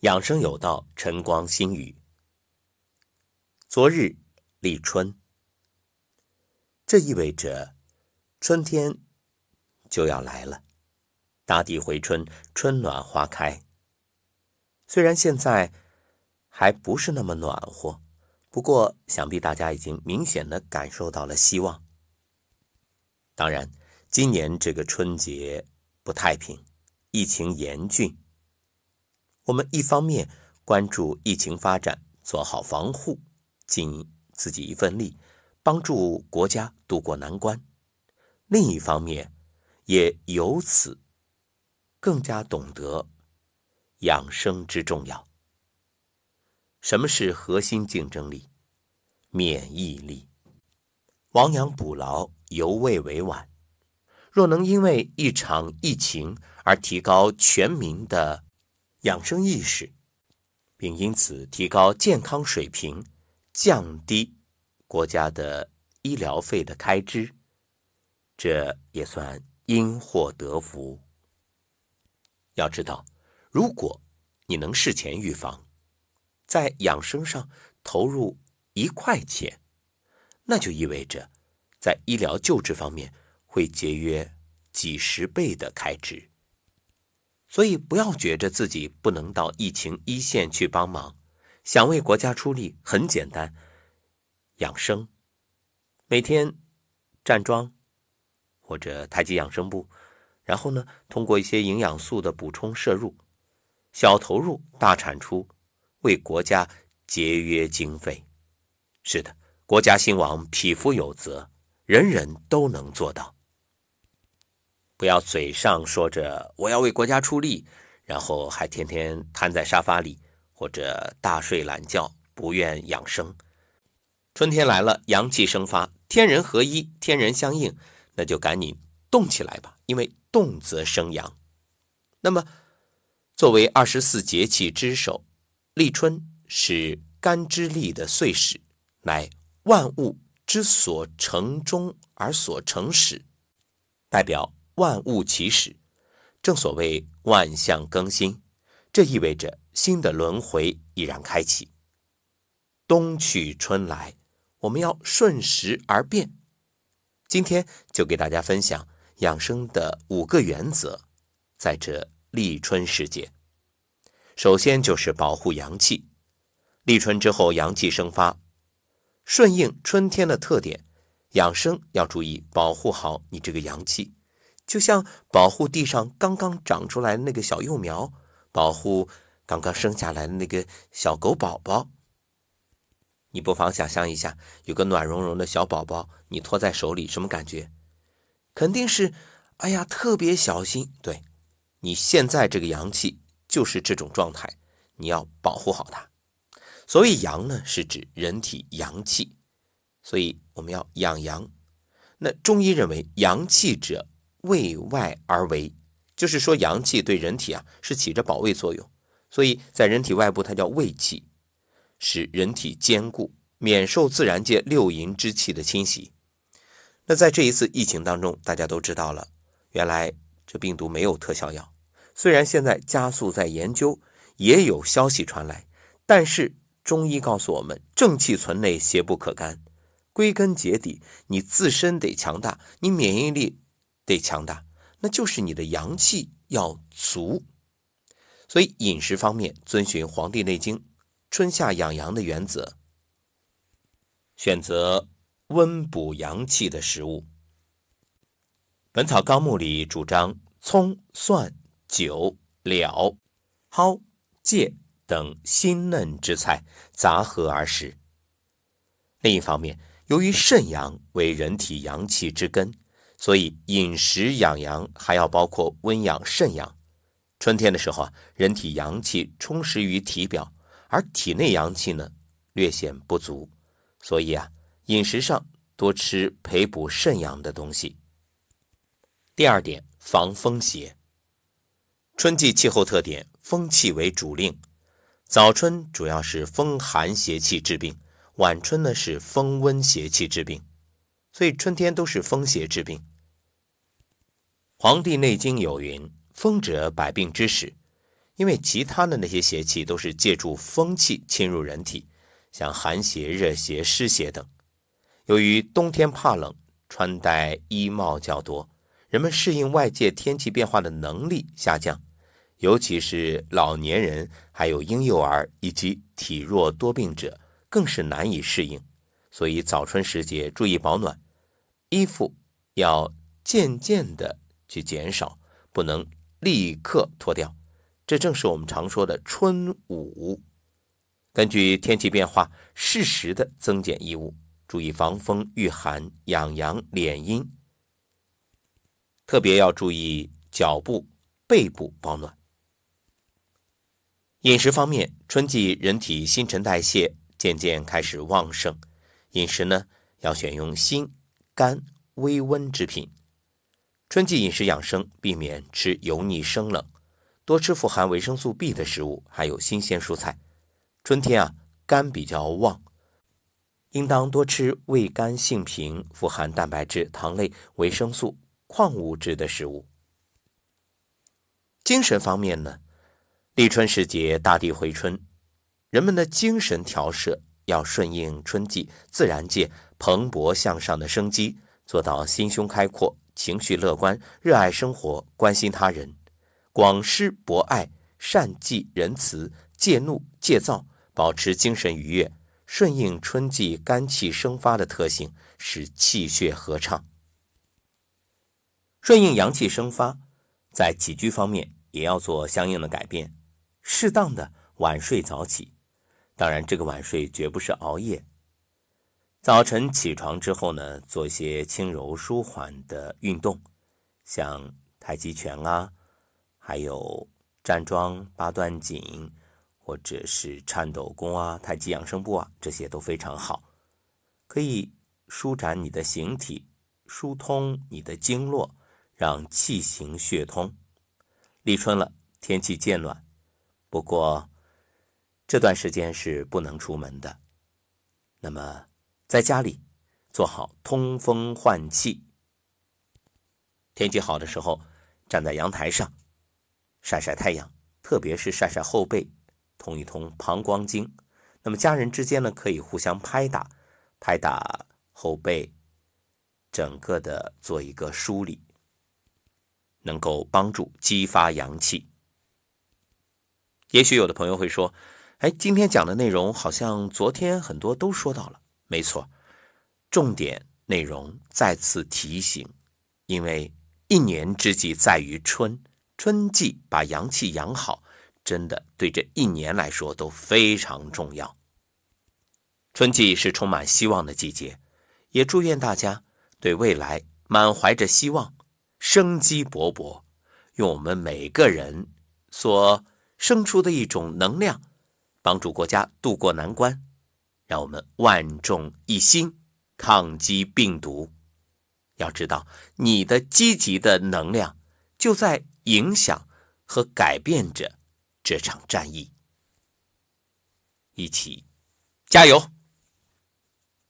养生有道，晨光新语。昨日立春，这意味着春天就要来了，大地回春，春暖花开。虽然现在还不是那么暖和，不过想必大家已经明显的感受到了希望。当然，今年这个春节不太平，疫情严峻。我们一方面关注疫情发展，做好防护，尽自己一份力，帮助国家渡过难关；另一方面，也由此更加懂得养生之重要。什么是核心竞争力？免疫力。亡羊补牢，犹未为晚。若能因为一场疫情而提高全民的。养生意识，并因此提高健康水平，降低国家的医疗费的开支，这也算因祸得福。要知道，如果你能事前预防，在养生上投入一块钱，那就意味着在医疗救治方面会节约几十倍的开支。所以，不要觉着自己不能到疫情一线去帮忙，想为国家出力很简单。养生，每天站桩或者太极养生步，然后呢，通过一些营养素的补充摄入，小投入大产出，为国家节约经费。是的，国家兴亡，匹夫有责，人人都能做到。不要嘴上说着我要为国家出力，然后还天天瘫在沙发里或者大睡懒觉，不愿养生。春天来了，阳气生发，天人合一，天人相应，那就赶紧动起来吧，因为动则生阳。那么，作为二十四节气之首，立春是干支历的岁始，乃万物之所成终而所成始，代表。万物起始，正所谓万象更新，这意味着新的轮回已然开启。冬去春来，我们要顺时而变。今天就给大家分享养生的五个原则，在这立春时节，首先就是保护阳气。立春之后，阳气生发，顺应春天的特点，养生要注意保护好你这个阳气。就像保护地上刚刚长出来的那个小幼苗，保护刚刚生下来的那个小狗宝宝。你不妨想象一下，有个暖融融的小宝宝，你托在手里，什么感觉？肯定是，哎呀，特别小心。对，你现在这个阳气就是这种状态，你要保护好它。所谓阳呢，是指人体阳气，所以我们要养阳。那中医认为，阳气者。卫外而为，就是说阳气对人体啊是起着保卫作用，所以在人体外部它叫卫气，使人体坚固，免受自然界六淫之气的侵袭。那在这一次疫情当中，大家都知道了，原来这病毒没有特效药，虽然现在加速在研究，也有消息传来，但是中医告诉我们，正气存内，邪不可干。归根结底，你自身得强大，你免疫力。得强大，那就是你的阳气要足。所以饮食方面遵循《黄帝内经》春夏养阳的原则，选择温补阳气的食物。《本草纲目》里主张葱、蒜、韭、蓼、蒿、芥等新嫩之菜杂合而食。另一方面，由于肾阳为人体阳气之根。所以饮食养阳还要包括温养肾阳。春天的时候啊，人体阳气充实于体表，而体内阳气呢略显不足，所以啊，饮食上多吃培补肾阳的东西。第二点，防风邪。春季气候特点，风气为主令。早春主要是风寒邪气治病，晚春呢是风温邪气治病，所以春天都是风邪治病。《黄帝内经》有云：“风者，百病之始。”因为其他的那些邪气都是借助风气侵入人体，像寒邪、热邪、湿邪等。由于冬天怕冷，穿戴衣帽较多，人们适应外界天气变化的能力下降，尤其是老年人、还有婴幼儿以及体弱多病者，更是难以适应。所以早春时节注意保暖，衣服要渐渐的去减少，不能立刻脱掉。这正是我们常说的春捂。根据天气变化，适时的增减衣物，注意防风御寒、养阳敛阴。特别要注意脚部、背部保暖。饮食方面，春季人体新陈代谢渐渐开始旺盛，饮食呢要选用辛、甘、微温之品。春季饮食养生，避免吃油腻生冷。多吃富含维生素 B 的食物，还有新鲜蔬菜。春天啊，肝比较旺，应当多吃味甘性平、富含蛋白质、糖类、维生素、矿物质的食物。精神方面呢，立春时节，大地回春，人们的精神调摄要顺应春季自然界蓬勃向上的生机，做到心胸开阔、情绪乐观、热爱生活、关心他人。广施博爱，善济仁慈，戒怒戒躁，保持精神愉悦，顺应春季肝气生发的特性，使气血合畅。顺应阳气生发，在起居方面也要做相应的改变，适当的晚睡早起。当然，这个晚睡绝不是熬夜。早晨起床之后呢，做一些轻柔舒缓的运动，像太极拳啊。还有站桩、八段锦，或者是颤抖功啊、太极养生步啊，这些都非常好，可以舒展你的形体，疏通你的经络，让气行血通。立春了，天气渐暖，不过这段时间是不能出门的。那么在家里做好通风换气。天气好的时候，站在阳台上。晒晒太阳，特别是晒晒后背，通一通膀胱经。那么家人之间呢，可以互相拍打，拍打后背，整个的做一个梳理，能够帮助激发阳气。也许有的朋友会说：“哎，今天讲的内容好像昨天很多都说到了。”没错，重点内容再次提醒，因为一年之计在于春。春季把阳气养好，真的对这一年来说都非常重要。春季是充满希望的季节，也祝愿大家对未来满怀着希望，生机勃勃，用我们每个人所生出的一种能量，帮助国家渡过难关，让我们万众一心抗击病毒。要知道，你的积极的能量就在。影响和改变着这场战役，一起加油！